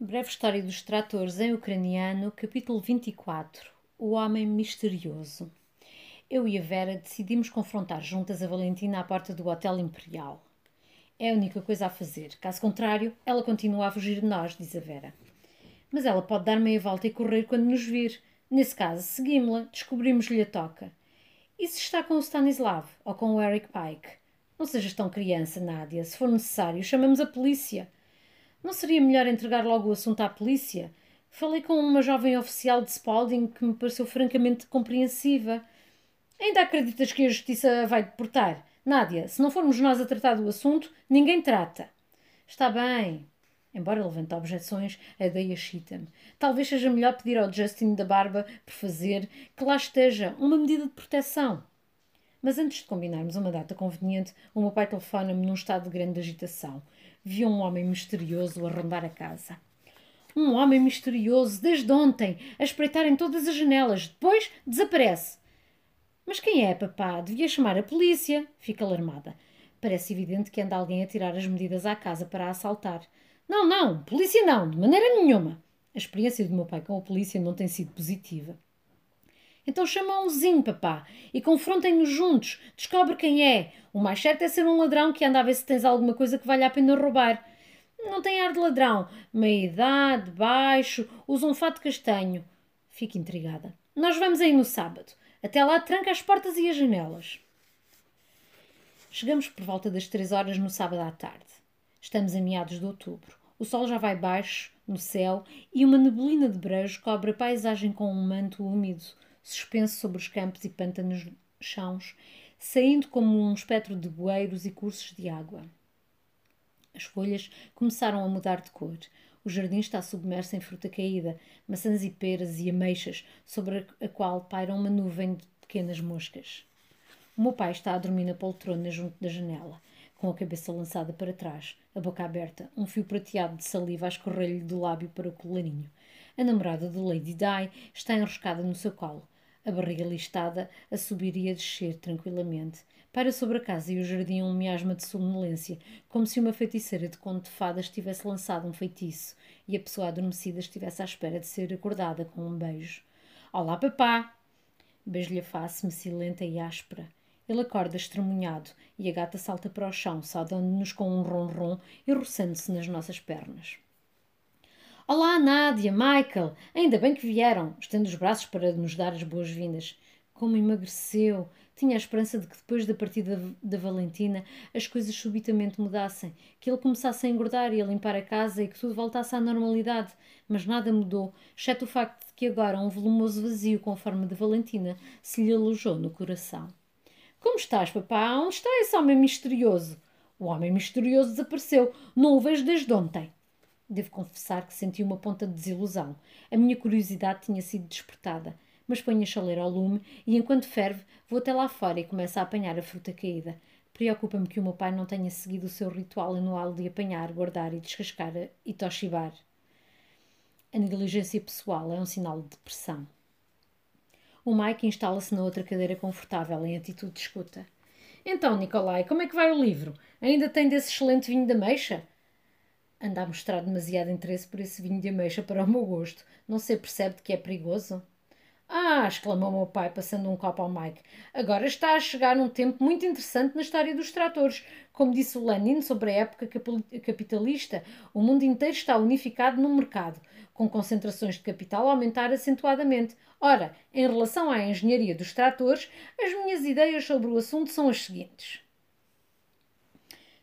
Breve História dos Tratores em Ucraniano, capítulo 24 O Homem Misterioso. Eu e a Vera decidimos confrontar juntas a Valentina à porta do Hotel Imperial. É a única coisa a fazer. Caso contrário, ela continua a fugir de nós, diz a Vera. Mas ela pode dar meia volta e correr quando nos vir. Nesse caso, seguimos-la, descobrimos-lhe a toca. E se está com o Stanislav ou com o Eric Pike? Não sejas tão criança, Nádia. Se for necessário, chamamos a polícia. Não seria melhor entregar logo o assunto à polícia? Falei com uma jovem oficial de Spalding que me pareceu francamente compreensiva. Ainda acreditas que a justiça vai deportar? Nádia, se não formos nós a tratar do assunto, ninguém trata. Está bem. Embora levante objeções, a ideia excita-me. Talvez seja melhor pedir ao Justin da Barba por fazer que lá esteja uma medida de proteção. Mas antes de combinarmos uma data conveniente, o meu pai telefona-me num estado de grande agitação viu um homem misterioso a rondar a casa. Um homem misterioso, desde ontem, a espreitar em todas as janelas. Depois desaparece. Mas quem é, papá? Devia chamar a polícia. Fica alarmada. Parece evidente que anda alguém a tirar as medidas à casa para a assaltar. Não, não, polícia não, de maneira nenhuma. A experiência do meu pai com a polícia não tem sido positiva. Então chama um zinho, papá, e confrontem-nos juntos. Descobre quem é. O mais certo é ser um ladrão que anda a ver se tens alguma coisa que vale a pena roubar. Não tem ar de ladrão. Meia idade, baixo, usa um fato castanho. Fico intrigada. Nós vamos aí no sábado. Até lá tranca as portas e as janelas. Chegamos por volta das três horas no sábado à tarde. Estamos a meados de outubro. O sol já vai baixo no céu e uma neblina de brejo cobre a paisagem com um manto úmido suspenso sobre os campos e pântanos chãos, saindo como um espectro de bueiros e cursos de água. As folhas começaram a mudar de cor. O jardim está submerso em fruta caída, maçãs e peras e ameixas, sobre a qual paira uma nuvem de pequenas moscas. O meu pai está a dormir na poltrona junto da janela, com a cabeça lançada para trás, a boca aberta, um fio prateado de saliva a escorrer-lhe do lábio para o colarinho. A namorada de Lady Di está enroscada no seu colo a barriga listada, a subir e a descer tranquilamente. Para sobre a casa e o jardim um miasma de somnolência, como se uma feiticeira de conto de fadas tivesse lançado um feitiço e a pessoa adormecida estivesse à espera de ser acordada com um beijo. Olá, papá! Beijo-lhe a face macilenta e áspera. Ele acorda estremunhado e a gata salta para o chão, saudando-nos com um ronron e roçando-se nas nossas pernas. Olá, Nádia, Michael! Ainda bem que vieram! Estendo os braços para nos dar as boas-vindas. Como emagreceu! Tinha a esperança de que depois da partida da Valentina as coisas subitamente mudassem, que ele começasse a engordar e a limpar a casa e que tudo voltasse à normalidade. Mas nada mudou, exceto o facto de que agora um volumoso vazio com a forma de Valentina se lhe alojou no coração. Como estás, papá? Onde está esse homem misterioso? O homem misterioso desapareceu. Não o vejo desde ontem. Devo confessar que senti uma ponta de desilusão. A minha curiosidade tinha sido despertada. Mas ponho a chaleira ao lume e, enquanto ferve, vou até lá fora e começo a apanhar a fruta caída. Preocupa-me que o meu pai não tenha seguido o seu ritual anual de apanhar, guardar e descascar e toshibar. A negligência pessoal é um sinal de depressão. O Mike instala-se na outra cadeira confortável, em atitude de escuta. Então, Nicolai, como é que vai o livro? Ainda tem desse excelente vinho da meixa? Anda a mostrar demasiado interesse por esse vinho de ameixa para o meu gosto. Não se percebe de que é perigoso? Ah! exclamou meu pai, passando um copo ao Mike. Agora está a chegar um tempo muito interessante na história dos tratores. Como disse o Lenin sobre a época capitalista, o mundo inteiro está unificado no mercado, com concentrações de capital a aumentar acentuadamente. Ora, em relação à engenharia dos tratores, as minhas ideias sobre o assunto são as seguintes.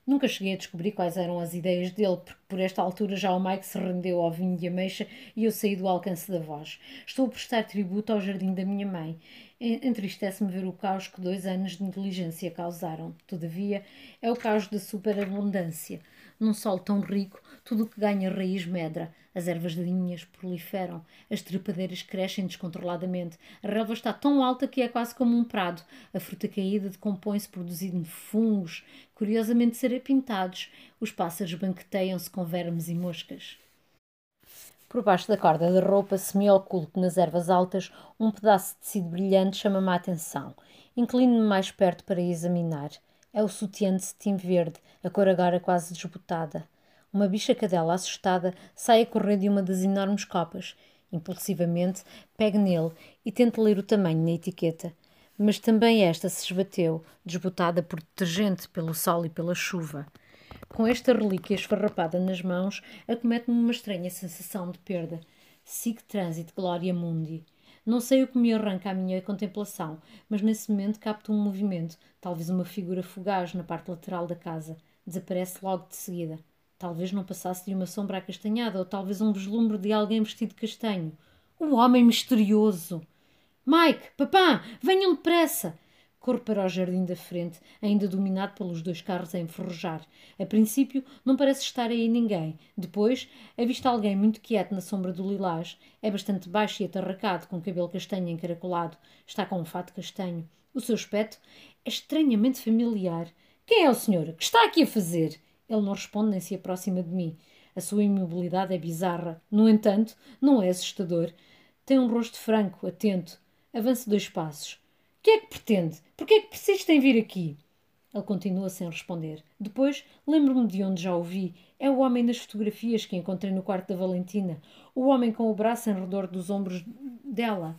Nunca cheguei a descobrir quais eram as ideias dele, porque por esta altura já o Mike se rendeu ao vinho de ameixa e eu saí do alcance da voz. Estou a prestar tributo ao jardim da minha mãe. Entristece-me ver o caos que dois anos de negligência causaram. Todavia, é o caos da superabundância. Num solo tão rico, tudo o que ganha raiz medra. As ervas daninhas proliferam, as trepadeiras crescem descontroladamente, a relva está tão alta que é quase como um prado, a fruta caída decompõe-se produzindo fungos, curiosamente serapintados, os pássaros banqueteiam-se com vermes e moscas. Por baixo da corda da roupa, semi-oculto nas ervas altas, um pedaço de tecido brilhante chama-me a atenção. Inclino-me mais perto para examinar. É o sutiã de cetim verde, a cor agora quase desbotada. Uma bicha cadela assustada sai a correr de uma das enormes copas. Impulsivamente, pega nele e tenta ler o tamanho na etiqueta. Mas também esta se esbateu, desbotada por detergente pelo sol e pela chuva. Com esta relíquia esfarrapada nas mãos, acomete-me uma estranha sensação de perda. Sic transit gloria mundi. Não sei o que me arranca à minha contemplação, mas nesse momento capto um movimento, talvez uma figura fugaz na parte lateral da casa. Desaparece logo de seguida. Talvez não passasse de uma sombra acastanhada, ou talvez um vislumbre de alguém vestido de castanho. O homem misterioso! Mike, papá, venham depressa! Corro para o jardim da frente, ainda dominado pelos dois carros a enferrujar. A princípio, não parece estar aí ninguém. Depois, avista alguém muito quieto na sombra do lilás. É bastante baixo e atarracado, com cabelo castanho encaracolado. Está com um fato castanho. O seu aspecto é estranhamente familiar. Quem é o senhor? Que está aqui a fazer? Ele não responde nem se aproxima de mim. A sua imobilidade é bizarra. No entanto, não é assustador. Tem um rosto franco, atento. Avança dois passos. Que é que pretende? Por que é que persiste em vir aqui? Ele continua sem responder. Depois, lembro-me de onde já o vi. É o homem das fotografias que encontrei no quarto da Valentina. O homem com o braço em redor dos ombros dela.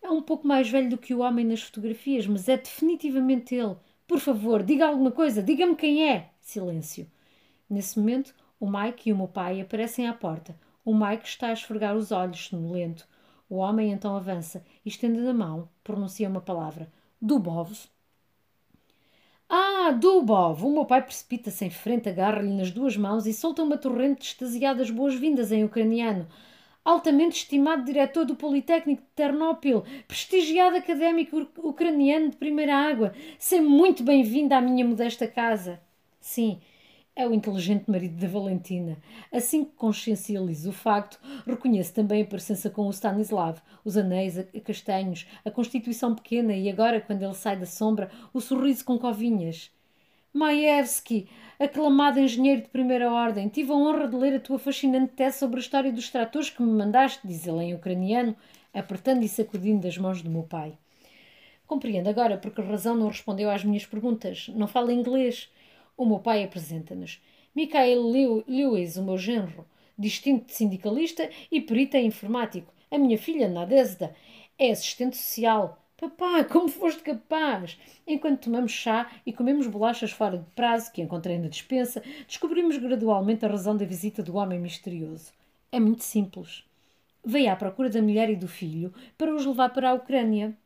É um pouco mais velho do que o homem nas fotografias, mas é definitivamente ele. Por favor, diga alguma coisa, diga-me quem é. Silêncio. Nesse momento, o Mike e o meu pai aparecem à porta. O Mike está a esfregar os olhos, sonolento. O homem então avança e, estendendo a mão, pronuncia uma palavra. Dubov. Ah, Dubov! O meu pai precipita-se em frente, agarra-lhe nas duas mãos e solta uma torrente de extasiadas boas-vindas em ucraniano. Altamente estimado diretor do Politécnico de Ternópil, prestigiado académico ucraniano de primeira água, seja muito bem-vindo à minha modesta casa. Sim, é o inteligente marido da Valentina. Assim que consciencializo o facto, reconheço também a presença com o Stanislav, os anéis a castanhos, a constituição pequena e agora, quando ele sai da sombra, o sorriso com covinhas. Maevski, aclamado engenheiro de primeira ordem, tive a honra de ler a tua fascinante tese sobre a história dos tratores que me mandaste, diz ele em ucraniano, apertando e sacudindo das mãos do meu pai. Compreendo agora por que razão não respondeu às minhas perguntas. Não fala inglês. O meu pai apresenta-nos. Michael Lewis, o meu genro, distinto sindicalista e perita informático. A minha filha, Nadezda, é assistente social. Papá, como foste capaz? Enquanto tomamos chá e comemos bolachas fora de prazo que encontrei na despensa, descobrimos gradualmente a razão da visita do homem misterioso. É muito simples. Veio à procura da mulher e do filho para os levar para a Ucrânia.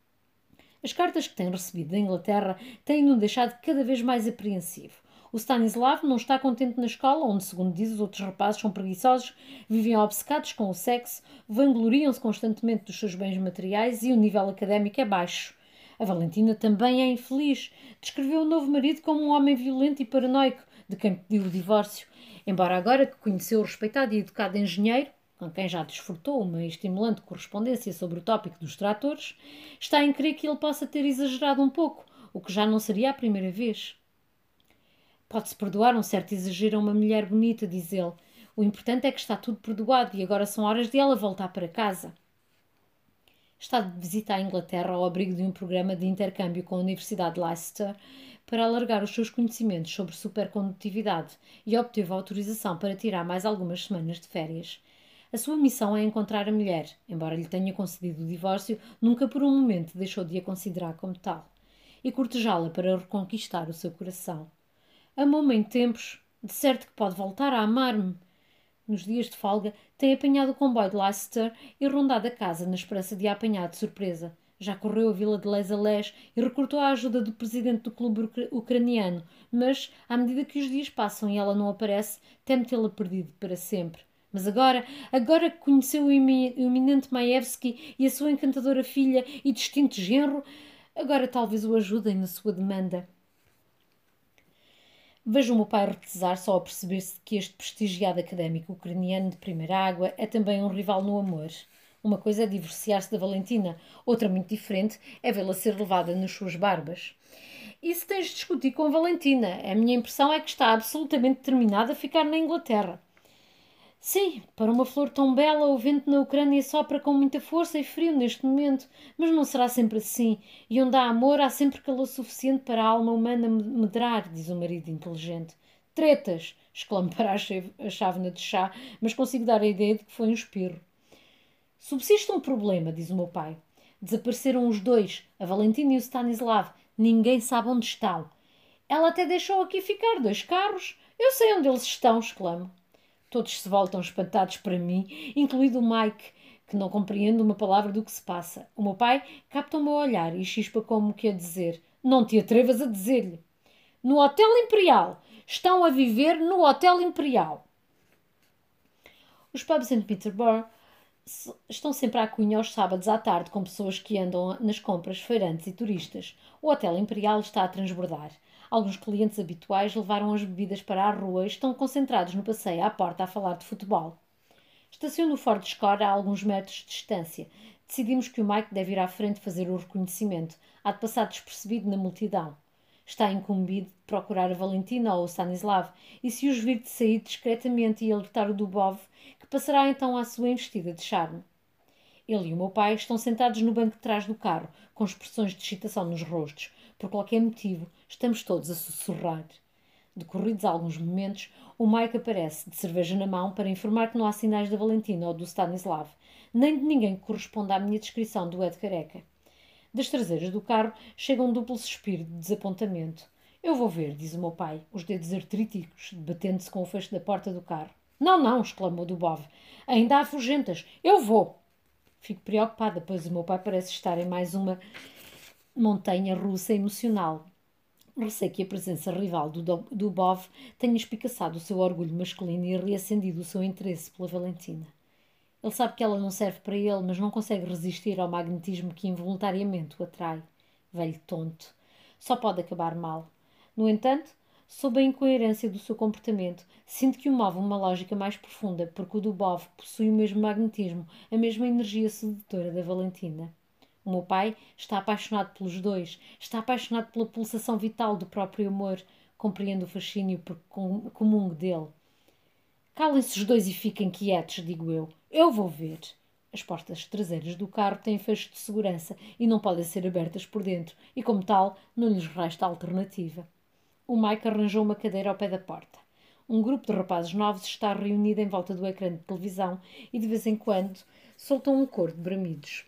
As cartas que tem recebido da Inglaterra têm-no deixado cada vez mais apreensivo. O Stanislav não está contente na escola, onde, segundo diz, os outros rapazes são preguiçosos, vivem obcecados com o sexo, vangloriam-se constantemente dos seus bens materiais e o nível académico é baixo. A Valentina também é infeliz. Descreveu o novo marido como um homem violento e paranoico, de quem pediu o divórcio. Embora agora que conheceu o respeitado e educado engenheiro, com quem já desfrutou uma estimulante correspondência sobre o tópico dos tratores, está em crer que ele possa ter exagerado um pouco, o que já não seria a primeira vez. Pode-se perdoar um certo exagero a uma mulher bonita, diz ele. O importante é que está tudo perdoado e agora são horas de ela voltar para casa. Está de visita à Inglaterra ao abrigo de um programa de intercâmbio com a Universidade de Leicester para alargar os seus conhecimentos sobre supercondutividade e obteve autorização para tirar mais algumas semanas de férias. A sua missão é encontrar a mulher. Embora lhe tenha concedido o divórcio, nunca por um momento deixou de a considerar como tal e cortejá-la para reconquistar o seu coração. Amou-me em tempos, de certo que pode voltar a amar-me. Nos dias de folga, tem apanhado o comboio de Leicester e rondado a casa na esperança de a apanhar de surpresa. Já correu a vila de Les a Les e recrutou a ajuda do presidente do clube ucraniano, mas, à medida que os dias passam e ela não aparece, teme tê-la perdido para sempre. Mas agora, agora que conheceu o eminente Maevski e a sua encantadora filha e distinto genro, agora talvez o ajudem na sua demanda. Vejo o meu pai retesar só a perceber-se que este prestigiado académico ucraniano de primeira água é também um rival no amor. Uma coisa é divorciar-se da Valentina, outra muito diferente é vê-la ser levada nas suas barbas. E se tens de discutir com a Valentina? A minha impressão é que está absolutamente determinada a ficar na Inglaterra. Sim, para uma flor tão bela, o vento na Ucrânia sopra com muita força e frio neste momento, mas não será sempre assim. E onde há amor, há sempre calor suficiente para a alma humana medrar, diz o marido inteligente. Tretas, exclamo para a chávena de chá, mas consigo dar a ideia de que foi um espirro. Subsiste um problema, diz o meu pai. Desapareceram os dois, a Valentina e o Stanislav. Ninguém sabe onde estão. Ela até deixou aqui ficar dois carros. Eu sei onde eles estão, exclamo. Todos se voltam espantados para mim, incluído o Mike, que não compreende uma palavra do que se passa. O meu pai capta o meu olhar e chispa como que a dizer: Não te atrevas a dizer-lhe. No Hotel Imperial. Estão a viver no Hotel Imperial. Os pubs em Peterborough estão sempre à cunha aos sábados à tarde com pessoas que andam nas compras, feirantes e turistas. O Hotel Imperial está a transbordar. Alguns clientes habituais levaram as bebidas para a rua e estão concentrados no passeio à porta a falar de futebol. Estaciono no Ford Escort a alguns metros de distância. Decidimos que o Mike deve ir à frente fazer o reconhecimento. Há de passar despercebido na multidão. Está incumbido de procurar a Valentina ou o Stanislav, e se os vir de sair discretamente e alertar o Dubov, que passará então à sua investida de charme. Ele e o meu pai estão sentados no banco de trás do carro, com expressões de excitação nos rostos. Por qualquer motivo, estamos todos a sussurrar. Decorridos alguns momentos, o Mike aparece, de cerveja na mão, para informar que não há sinais da Valentina ou do Stanislav, nem de ninguém que corresponda à minha descrição do Ed Careca. Das traseiras do carro chega um duplo suspiro de desapontamento. Eu vou ver, diz o meu pai, os dedos artríticos, debatendo-se com o fecho da porta do carro. Não, não, exclamou Dubov. Ainda há fugentas. Eu vou. Fico preocupada, pois o meu pai parece estar em mais uma montanha russa emocional. Receio que a presença rival do Dubov tenha espicaçado o seu orgulho masculino e reacendido o seu interesse pela Valentina. Ele sabe que ela não serve para ele, mas não consegue resistir ao magnetismo que involuntariamente o atrai. Velho tonto. Só pode acabar mal. No entanto, sob a incoerência do seu comportamento, sinto que o move uma lógica mais profunda, porque o Dubov possui o mesmo magnetismo, a mesma energia sedutora da Valentina. O meu pai está apaixonado pelos dois, está apaixonado pela pulsação vital do próprio amor, compreende o fascínio comum dele. Calem-se os dois e fiquem quietos, digo eu. Eu vou ver. As portas traseiras do carro têm fecho de segurança e não podem ser abertas por dentro, e como tal, não lhes resta alternativa. O Mike arranjou uma cadeira ao pé da porta. Um grupo de rapazes novos está reunido em volta do ecrã de televisão e de vez em quando soltam um coro de bramidos.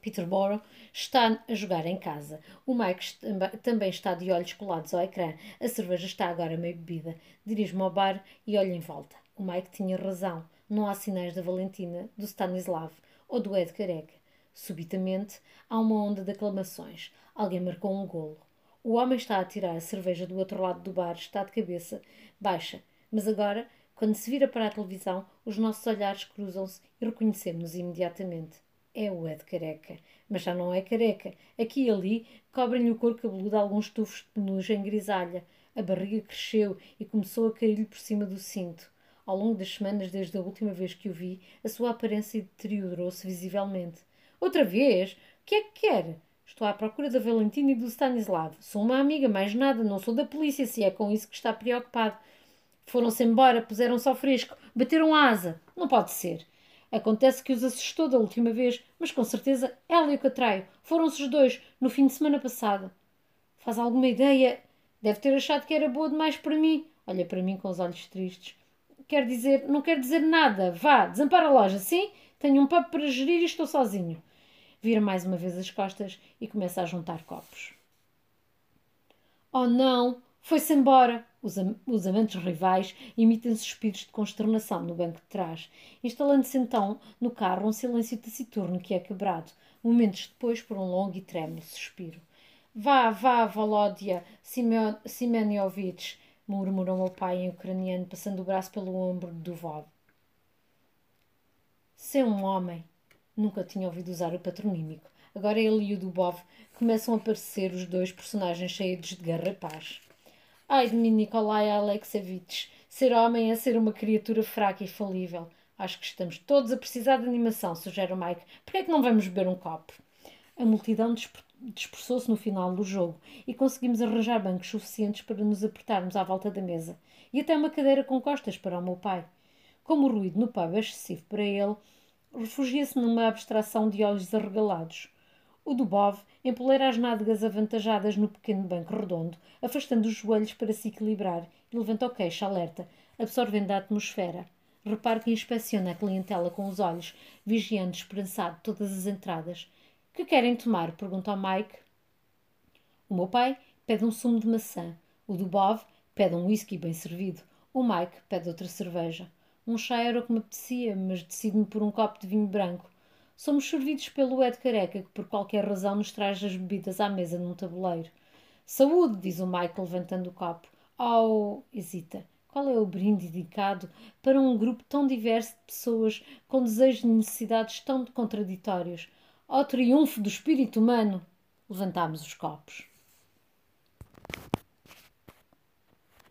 Peterborough está a jogar em casa. O Mike também está de olhos colados ao ecrã. A cerveja está agora meio bebida. Dirijo-me ao bar e olho em volta. O Mike tinha razão. Não há sinais da Valentina, do Stanislav ou do Ed Careca. Subitamente, há uma onda de aclamações. Alguém marcou um golo. O homem está a tirar a cerveja do outro lado do bar, está de cabeça baixa. Mas agora, quando se vira para a televisão, os nossos olhares cruzam-se e reconhecemos-nos imediatamente é o Ed careca. Mas já não é careca. Aqui e ali cobrem-lhe o couro cabeludo alguns tufos de penugem grisalha. A barriga cresceu e começou a cair-lhe por cima do cinto. Ao longo das semanas, desde a última vez que o vi, a sua aparência deteriorou-se visivelmente. Outra vez? O que é que quer? Estou à procura da Valentina e do Stanislav. Sou uma amiga, mais nada. Não sou da polícia, se é com isso que está preocupado. Foram-se embora, puseram-se ao fresco, bateram asa. Não pode ser. Acontece que os assustou da última vez, mas com certeza ela e o Catraio foram-se os dois no fim de semana passado. Faz alguma ideia? Deve ter achado que era boa demais para mim. Olha para mim com os olhos tristes. Quer dizer, não quer dizer nada. Vá, desampara a loja, sim? Tenho um papo para gerir e estou sozinho. Vira mais uma vez as costas e começa a juntar copos. Oh não! Foi-se embora! Os, am os amantes rivais emitem suspiros de consternação no banco de trás, instalando-se então no carro um silêncio taciturno que é quebrado, momentos depois por um longo e trêmulo suspiro. Vá, vá, Volódia Simeniovitch, murmurou meu pai em ucraniano, passando o braço pelo ombro do Vov. Ser um homem. Nunca tinha ouvido usar o patronímico. Agora ele e o Dubov começam a parecer os dois personagens cheios de garrapaz. Ai de mim, Nikolai Alexevich. Ser homem é ser uma criatura fraca e falível. Acho que estamos todos a precisar de animação, sugere o Mike. Por que é que não vamos beber um copo? A multidão dispersou-se no final do jogo e conseguimos arranjar bancos suficientes para nos apertarmos à volta da mesa e até uma cadeira com costas para o meu pai. Como o ruído no pub é excessivo para ele, refugia-se numa abstração de olhos arregalados. O Dubov empoleira as nádegas avantajadas no pequeno banco redondo, afastando os joelhos para se equilibrar e levanta o queixo alerta, absorvendo a atmosfera. Repare que inspeciona a clientela com os olhos, vigiando esperançado todas as entradas. Que querem tomar? pergunta ao Mike. O meu pai pede um sumo de maçã. O Dubov pede um whisky bem servido. O Mike pede outra cerveja. Um chá era o que me apetecia, mas decido-me por um copo de vinho branco. Somos servidos pelo Ed Careca, que por qualquer razão nos traz as bebidas à mesa num tabuleiro. Saúde, diz o Mike levantando o copo. Oh, hesita. Qual é o brinde indicado para um grupo tão diverso de pessoas com desejos e necessidades tão contraditórios? Ao triunfo do espírito humano! Levantámos os copos.